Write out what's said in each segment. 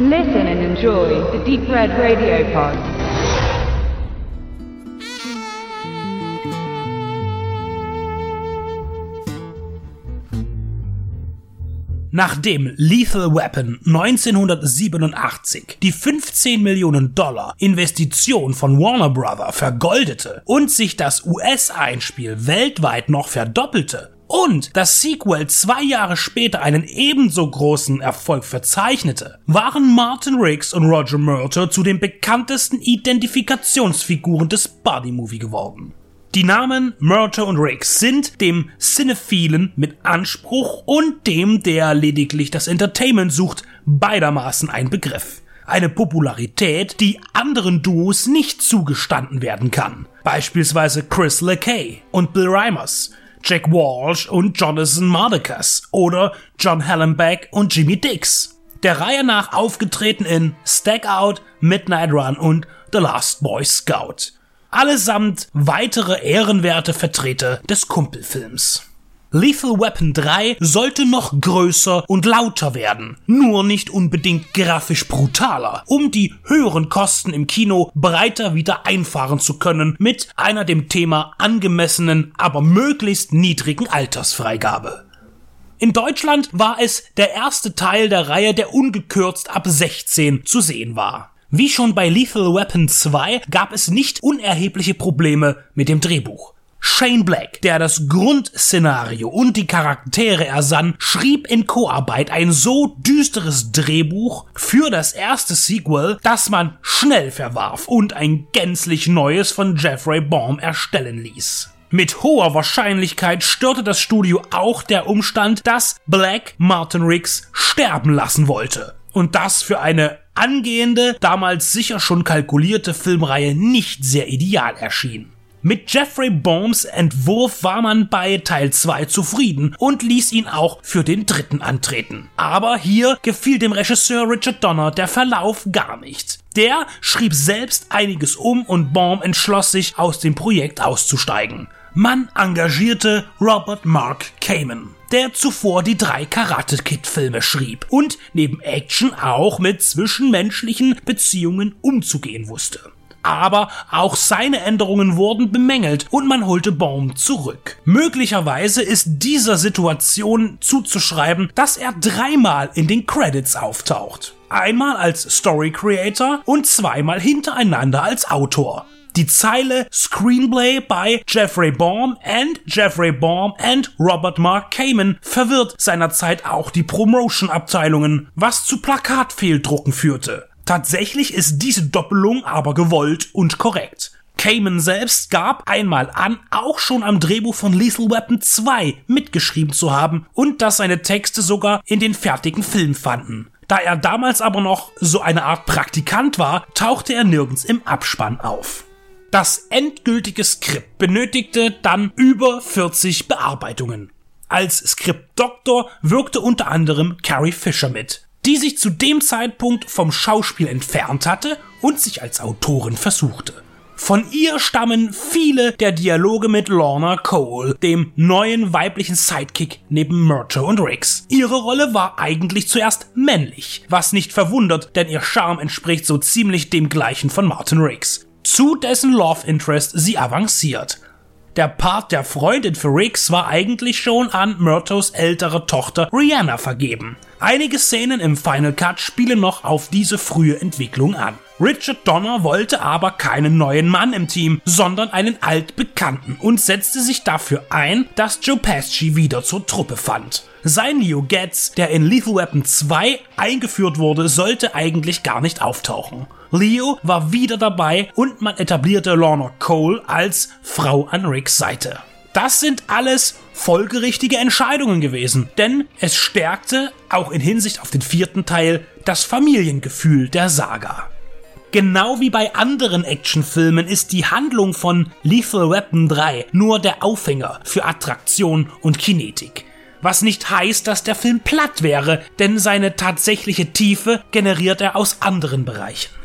Listen and enjoy the Deep Red Radio Pod. Nachdem Lethal Weapon 1987 die 15 Millionen Dollar Investition von Warner Brother vergoldete und sich das US-Einspiel weltweit noch verdoppelte, und das Sequel zwei Jahre später einen ebenso großen Erfolg verzeichnete, waren Martin Riggs und Roger Murtaugh zu den bekanntesten Identifikationsfiguren des Buddy-Movie geworden. Die Namen Murtaugh und Riggs sind dem Cinephilen mit Anspruch und dem, der lediglich das Entertainment sucht, beidermaßen ein Begriff. Eine Popularität, die anderen Duos nicht zugestanden werden kann. Beispielsweise Chris LeKay und Bill Reimers, Jack Walsh und Jonathan Mardekas oder John Hallenbeck und Jimmy Dix. Der Reihe nach aufgetreten in Stack Out, Midnight Run und The Last Boy Scout. Allesamt weitere ehrenwerte Vertreter des Kumpelfilms. Lethal Weapon 3 sollte noch größer und lauter werden, nur nicht unbedingt grafisch brutaler, um die höheren Kosten im Kino breiter wieder einfahren zu können mit einer dem Thema angemessenen, aber möglichst niedrigen Altersfreigabe. In Deutschland war es der erste Teil der Reihe, der ungekürzt ab 16 zu sehen war. Wie schon bei Lethal Weapon 2 gab es nicht unerhebliche Probleme mit dem Drehbuch. Shane Black, der das Grundszenario und die Charaktere ersann, schrieb in Co-Arbeit ein so düsteres Drehbuch für das erste Sequel, dass man schnell verwarf und ein gänzlich neues von Jeffrey Baum erstellen ließ. Mit hoher Wahrscheinlichkeit störte das Studio auch der Umstand, dass Black Martin Riggs sterben lassen wollte. Und das für eine angehende, damals sicher schon kalkulierte Filmreihe nicht sehr ideal erschien. Mit Jeffrey Bohms Entwurf war man bei Teil 2 zufrieden und ließ ihn auch für den dritten antreten. Aber hier gefiel dem Regisseur Richard Donner der Verlauf gar nicht. Der schrieb selbst einiges um und Baum entschloss sich, aus dem Projekt auszusteigen. Man engagierte Robert Mark Kamen, der zuvor die drei Karate Kid Filme schrieb und neben Action auch mit zwischenmenschlichen Beziehungen umzugehen wusste aber auch seine Änderungen wurden bemängelt und man holte Baum zurück. Möglicherweise ist dieser Situation zuzuschreiben, dass er dreimal in den Credits auftaucht. Einmal als Story Creator und zweimal hintereinander als Autor. Die Zeile Screenplay by Jeffrey Baum and Jeffrey Baum and Robert Mark Kamen verwirrt seinerzeit auch die Promotion-Abteilungen, was zu Plakatfehldrucken führte. Tatsächlich ist diese Doppelung aber gewollt und korrekt. Cayman selbst gab einmal an, auch schon am Drehbuch von Lethal Weapon 2 mitgeschrieben zu haben und dass seine Texte sogar in den fertigen Film fanden. Da er damals aber noch so eine Art Praktikant war, tauchte er nirgends im Abspann auf. Das endgültige Skript benötigte dann über 40 Bearbeitungen. Als Skriptdoktor wirkte unter anderem Carrie Fisher mit die sich zu dem Zeitpunkt vom Schauspiel entfernt hatte und sich als Autorin versuchte. Von ihr stammen viele der Dialoge mit Lorna Cole, dem neuen weiblichen Sidekick neben Murtaugh und Riggs. Ihre Rolle war eigentlich zuerst männlich, was nicht verwundert, denn ihr Charme entspricht so ziemlich dem gleichen von Martin Riggs. Zu dessen Love Interest sie avanciert. Der Part der Freundin für Riggs war eigentlich schon an Murtaughs ältere Tochter Rihanna vergeben. Einige Szenen im Final Cut spielen noch auf diese frühe Entwicklung an. Richard Donner wollte aber keinen neuen Mann im Team, sondern einen altbekannten und setzte sich dafür ein, dass Joe Pesci wieder zur Truppe fand. Sein Leo Getz, der in Lethal Weapon 2 eingeführt wurde, sollte eigentlich gar nicht auftauchen. Leo war wieder dabei und man etablierte Lorna Cole als Frau an Ricks Seite. Das sind alles folgerichtige Entscheidungen gewesen, denn es stärkte, auch in Hinsicht auf den vierten Teil, das Familiengefühl der Saga. Genau wie bei anderen Actionfilmen ist die Handlung von Lethal Weapon 3 nur der Aufhänger für Attraktion und Kinetik. Was nicht heißt, dass der Film platt wäre, denn seine tatsächliche Tiefe generiert er aus anderen Bereichen.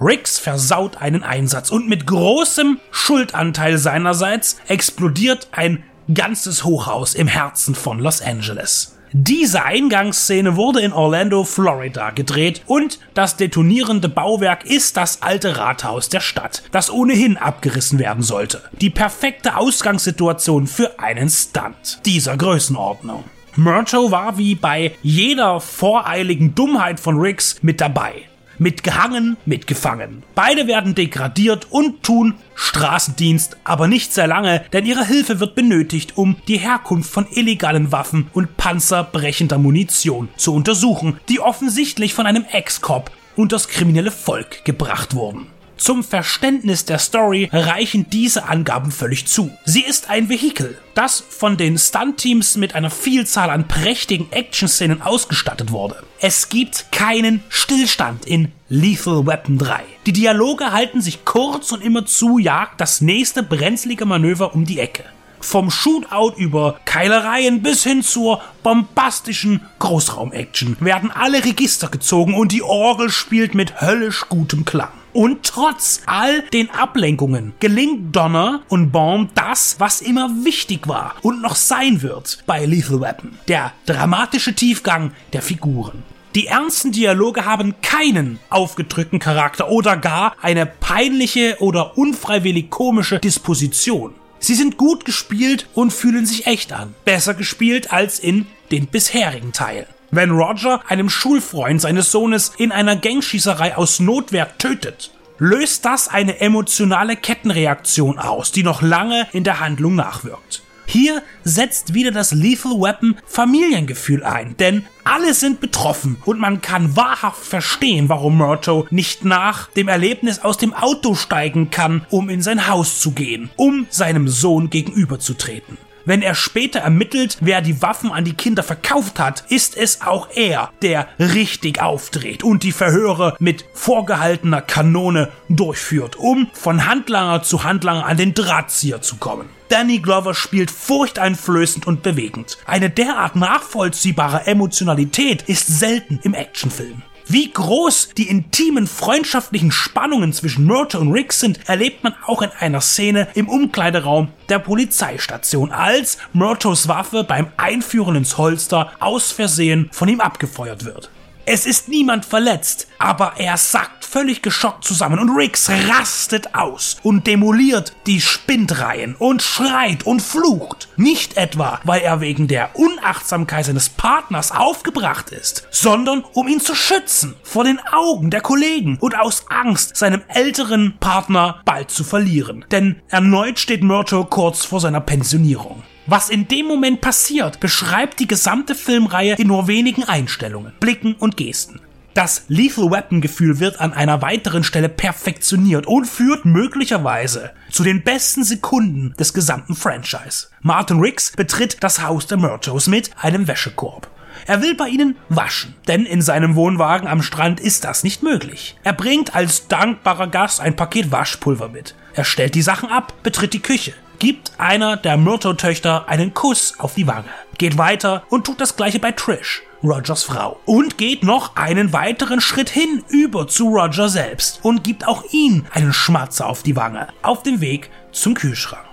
Riggs versaut einen Einsatz und mit großem Schuldanteil seinerseits explodiert ein ganzes Hochhaus im Herzen von Los Angeles. Diese Eingangsszene wurde in Orlando, Florida gedreht und das detonierende Bauwerk ist das alte Rathaus der Stadt, das ohnehin abgerissen werden sollte. Die perfekte Ausgangssituation für einen Stunt dieser Größenordnung. Murto war wie bei jeder voreiligen Dummheit von Riggs mit dabei. Mitgehangen, mitgefangen. Beide werden degradiert und tun Straßendienst, aber nicht sehr lange, denn ihre Hilfe wird benötigt, um die Herkunft von illegalen Waffen und panzerbrechender Munition zu untersuchen, die offensichtlich von einem Ex-Cop und das kriminelle Volk gebracht wurden. Zum Verständnis der Story reichen diese Angaben völlig zu. Sie ist ein Vehikel, das von den Stunt-Teams mit einer Vielzahl an prächtigen Action-Szenen ausgestattet wurde. Es gibt keinen Stillstand in Lethal Weapon 3. Die Dialoge halten sich kurz und immer zu jagt das nächste brenzlige Manöver um die Ecke. Vom Shootout über Keilereien bis hin zur bombastischen Großraum-Action werden alle Register gezogen und die Orgel spielt mit höllisch gutem Klang. Und trotz all den Ablenkungen gelingt Donner und Baum das, was immer wichtig war und noch sein wird bei Lethal Weapon. Der dramatische Tiefgang der Figuren. Die ernsten Dialoge haben keinen aufgedrückten Charakter oder gar eine peinliche oder unfreiwillig komische Disposition. Sie sind gut gespielt und fühlen sich echt an. Besser gespielt als in den bisherigen Teilen. Wenn Roger einem Schulfreund seines Sohnes in einer Gangschießerei aus Notwehr tötet, löst das eine emotionale Kettenreaktion aus, die noch lange in der Handlung nachwirkt. Hier setzt wieder das Lethal Weapon Familiengefühl ein, denn alle sind betroffen und man kann wahrhaft verstehen, warum Murto nicht nach dem Erlebnis aus dem Auto steigen kann, um in sein Haus zu gehen, um seinem Sohn gegenüberzutreten. Wenn er später ermittelt, wer die Waffen an die Kinder verkauft hat, ist es auch er, der richtig aufdreht und die Verhöre mit vorgehaltener Kanone durchführt, um von Handlanger zu Handlanger an den Drahtzieher zu kommen. Danny Glover spielt furchteinflößend und bewegend. Eine derart nachvollziehbare Emotionalität ist selten im Actionfilm. Wie groß die intimen freundschaftlichen Spannungen zwischen Murta und Rick sind, erlebt man auch in einer Szene im Umkleideraum der Polizeistation, als Murtos Waffe beim Einführen ins Holster aus Versehen von ihm abgefeuert wird. Es ist niemand verletzt, aber er sackt völlig geschockt zusammen und Riggs rastet aus und demoliert die Spindreihen und schreit und flucht. Nicht etwa, weil er wegen der Unachtsamkeit seines Partners aufgebracht ist, sondern um ihn zu schützen vor den Augen der Kollegen und aus Angst, seinem älteren Partner bald zu verlieren. Denn erneut steht Myrtle kurz vor seiner Pensionierung. Was in dem Moment passiert, beschreibt die gesamte Filmreihe in nur wenigen Einstellungen, Blicken und Gesten. Das Lethal Weapon Gefühl wird an einer weiteren Stelle perfektioniert und führt möglicherweise zu den besten Sekunden des gesamten Franchise. Martin Riggs betritt das Haus der Murtos mit einem Wäschekorb. Er will bei ihnen waschen, denn in seinem Wohnwagen am Strand ist das nicht möglich. Er bringt als dankbarer Gast ein Paket Waschpulver mit. Er stellt die Sachen ab, betritt die Küche gibt einer der Myrto-Töchter einen Kuss auf die Wange, geht weiter und tut das gleiche bei Trish, Rogers Frau, und geht noch einen weiteren Schritt hin über zu Roger selbst und gibt auch ihn einen Schmatzer auf die Wange, auf dem Weg zum Kühlschrank.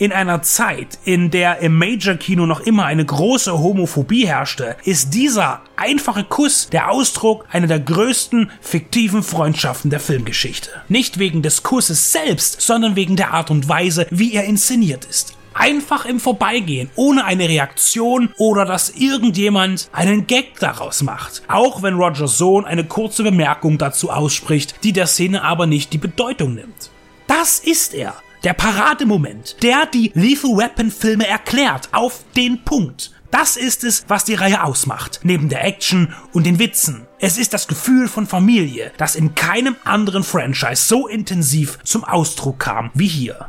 In einer Zeit, in der im Major-Kino noch immer eine große Homophobie herrschte, ist dieser einfache Kuss der Ausdruck einer der größten fiktiven Freundschaften der Filmgeschichte. Nicht wegen des Kusses selbst, sondern wegen der Art und Weise, wie er inszeniert ist einfach im Vorbeigehen, ohne eine Reaktion oder dass irgendjemand einen Gag daraus macht. Auch wenn Rogers Sohn eine kurze Bemerkung dazu ausspricht, die der Szene aber nicht die Bedeutung nimmt. Das ist er. Der Parademoment, der die Lethal Weapon Filme erklärt, auf den Punkt. Das ist es, was die Reihe ausmacht, neben der Action und den Witzen. Es ist das Gefühl von Familie, das in keinem anderen Franchise so intensiv zum Ausdruck kam wie hier.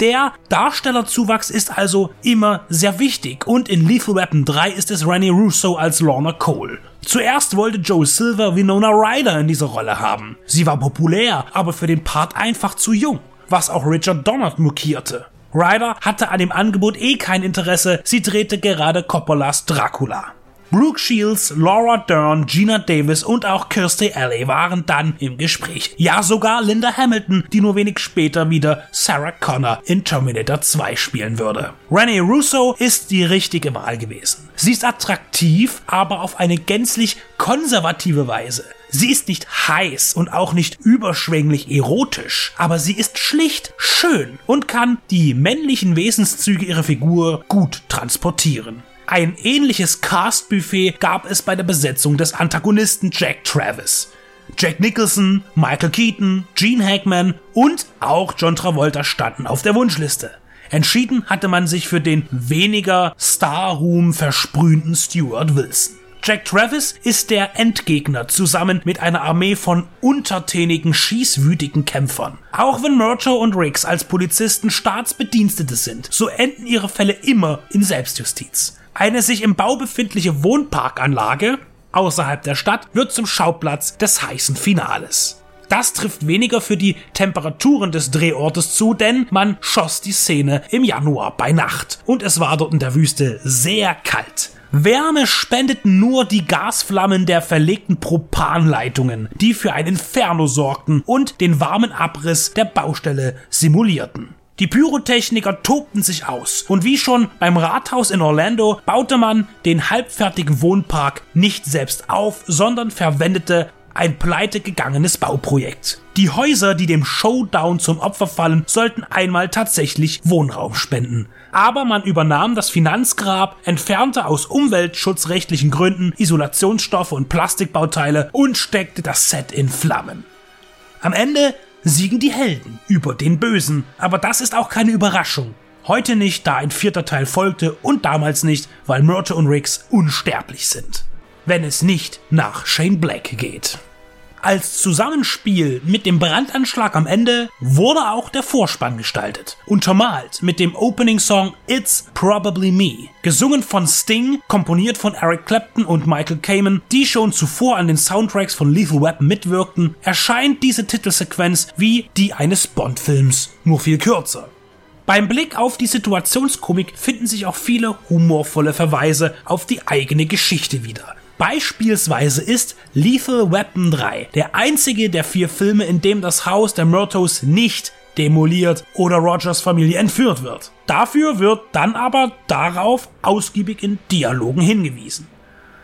Der Darstellerzuwachs ist also immer sehr wichtig und in Lethal Weapon 3 ist es Rennie Russo als Lorna Cole. Zuerst wollte Joe Silver Winona Ryder in dieser Rolle haben. Sie war populär, aber für den Part einfach zu jung was auch Richard Donner mokierte. Ryder hatte an dem Angebot eh kein Interesse, sie drehte gerade Coppolas Dracula. Brooke Shields, Laura Dern, Gina Davis und auch Kirstie Alley waren dann im Gespräch. Ja, sogar Linda Hamilton, die nur wenig später wieder Sarah Connor in Terminator 2 spielen würde. Renee Russo ist die richtige Wahl gewesen. Sie ist attraktiv, aber auf eine gänzlich konservative Weise. Sie ist nicht heiß und auch nicht überschwänglich erotisch, aber sie ist schlicht schön und kann die männlichen Wesenszüge ihrer Figur gut transportieren. Ein ähnliches Cast-Buffet gab es bei der Besetzung des Antagonisten Jack Travis. Jack Nicholson, Michael Keaton, Gene Hackman und auch John Travolta standen auf der Wunschliste. Entschieden hatte man sich für den weniger Star-Ruhm versprühten Stuart Wilson. Jack Travis ist der Endgegner zusammen mit einer Armee von untertänigen, schießwütigen Kämpfern. Auch wenn Murtaugh und Riggs als Polizisten Staatsbedienstete sind, so enden ihre Fälle immer in Selbstjustiz. Eine sich im Bau befindliche Wohnparkanlage außerhalb der Stadt wird zum Schauplatz des heißen Finales. Das trifft weniger für die Temperaturen des Drehortes zu, denn man schoss die Szene im Januar bei Nacht und es war dort in der Wüste sehr kalt. Wärme spendeten nur die Gasflammen der verlegten Propanleitungen, die für ein Inferno sorgten und den warmen Abriss der Baustelle simulierten. Die Pyrotechniker tobten sich aus und wie schon beim Rathaus in Orlando baute man den halbfertigen Wohnpark nicht selbst auf, sondern verwendete ein pleitegegangenes Bauprojekt. Die Häuser, die dem Showdown zum Opfer fallen, sollten einmal tatsächlich Wohnraum spenden. Aber man übernahm das Finanzgrab, entfernte aus umweltschutzrechtlichen Gründen Isolationsstoffe und Plastikbauteile und steckte das Set in Flammen. Am Ende siegen die Helden über den Bösen, aber das ist auch keine Überraschung. Heute nicht, da ein vierter Teil folgte und damals nicht, weil Murtaugh und Riggs unsterblich sind wenn es nicht nach Shane Black geht. Als Zusammenspiel mit dem Brandanschlag am Ende wurde auch der Vorspann gestaltet, untermalt mit dem Opening-Song It's Probably Me, gesungen von Sting, komponiert von Eric Clapton und Michael Kamen, die schon zuvor an den Soundtracks von Lethal Weapon mitwirkten, erscheint diese Titelsequenz wie die eines Bond-Films, nur viel kürzer. Beim Blick auf die Situationskomik finden sich auch viele humorvolle Verweise auf die eigene Geschichte wieder. Beispielsweise ist Lethal Weapon 3 der einzige der vier Filme, in dem das Haus der Murtos nicht demoliert oder Rogers Familie entführt wird. Dafür wird dann aber darauf ausgiebig in Dialogen hingewiesen.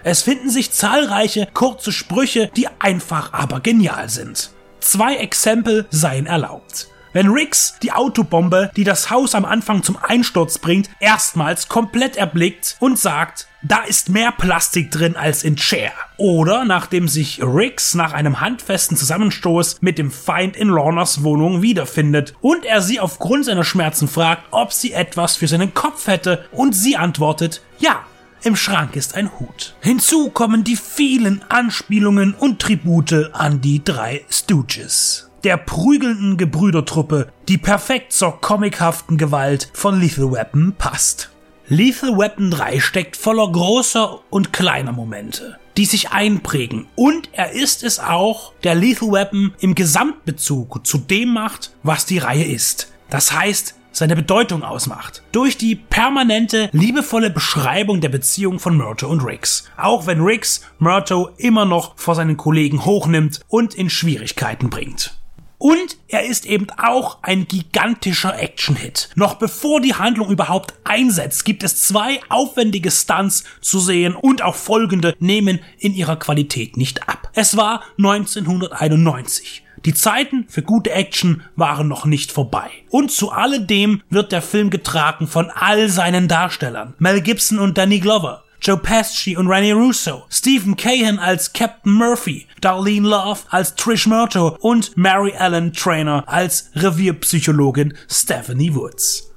Es finden sich zahlreiche kurze Sprüche, die einfach aber genial sind. Zwei Exempel seien erlaubt. Wenn Riggs die Autobombe, die das Haus am Anfang zum Einsturz bringt, erstmals komplett erblickt und sagt, da ist mehr Plastik drin als in Chair. Oder nachdem sich Riggs nach einem handfesten Zusammenstoß mit dem Feind in Lornas Wohnung wiederfindet und er sie aufgrund seiner Schmerzen fragt, ob sie etwas für seinen Kopf hätte und sie antwortet, ja, im Schrank ist ein Hut. Hinzu kommen die vielen Anspielungen und Tribute an die drei Stooges der prügelnden Gebrüdertruppe, die perfekt zur comichaften Gewalt von Lethal Weapon passt. Lethal Weapon 3 steckt voller großer und kleiner Momente, die sich einprägen. Und er ist es auch, der Lethal Weapon im Gesamtbezug zu dem macht, was die Reihe ist. Das heißt, seine Bedeutung ausmacht. Durch die permanente, liebevolle Beschreibung der Beziehung von Murto und Riggs. Auch wenn Riggs Murto immer noch vor seinen Kollegen hochnimmt und in Schwierigkeiten bringt. Und er ist eben auch ein gigantischer Action-Hit. Noch bevor die Handlung überhaupt einsetzt, gibt es zwei aufwendige Stunts zu sehen und auch folgende nehmen in ihrer Qualität nicht ab. Es war 1991. Die Zeiten für gute Action waren noch nicht vorbei. Und zu alledem wird der Film getragen von all seinen Darstellern. Mel Gibson und Danny Glover, Joe Pesci und Rene Russo, Stephen Cahan als Captain Murphy, Darlene Love als Trish Murtaugh und Mary Ellen Trainer als Revierpsychologin Stephanie Woods.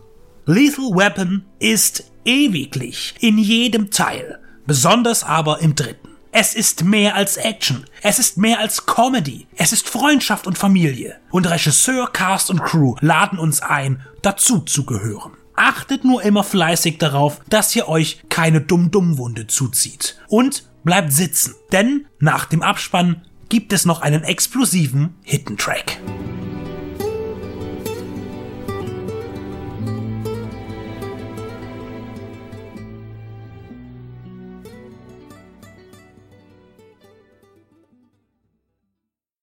Lethal Weapon ist ewiglich in jedem Teil, besonders aber im dritten. Es ist mehr als Action. Es ist mehr als Comedy. Es ist Freundschaft und Familie. Und Regisseur, Cast und Crew laden uns ein, dazu zu gehören. Achtet nur immer fleißig darauf, dass ihr euch keine Dumm-Dumm-Wunde zuzieht. Und bleibt sitzen, denn nach dem Abspann gibt es noch einen explosiven Hidden Track.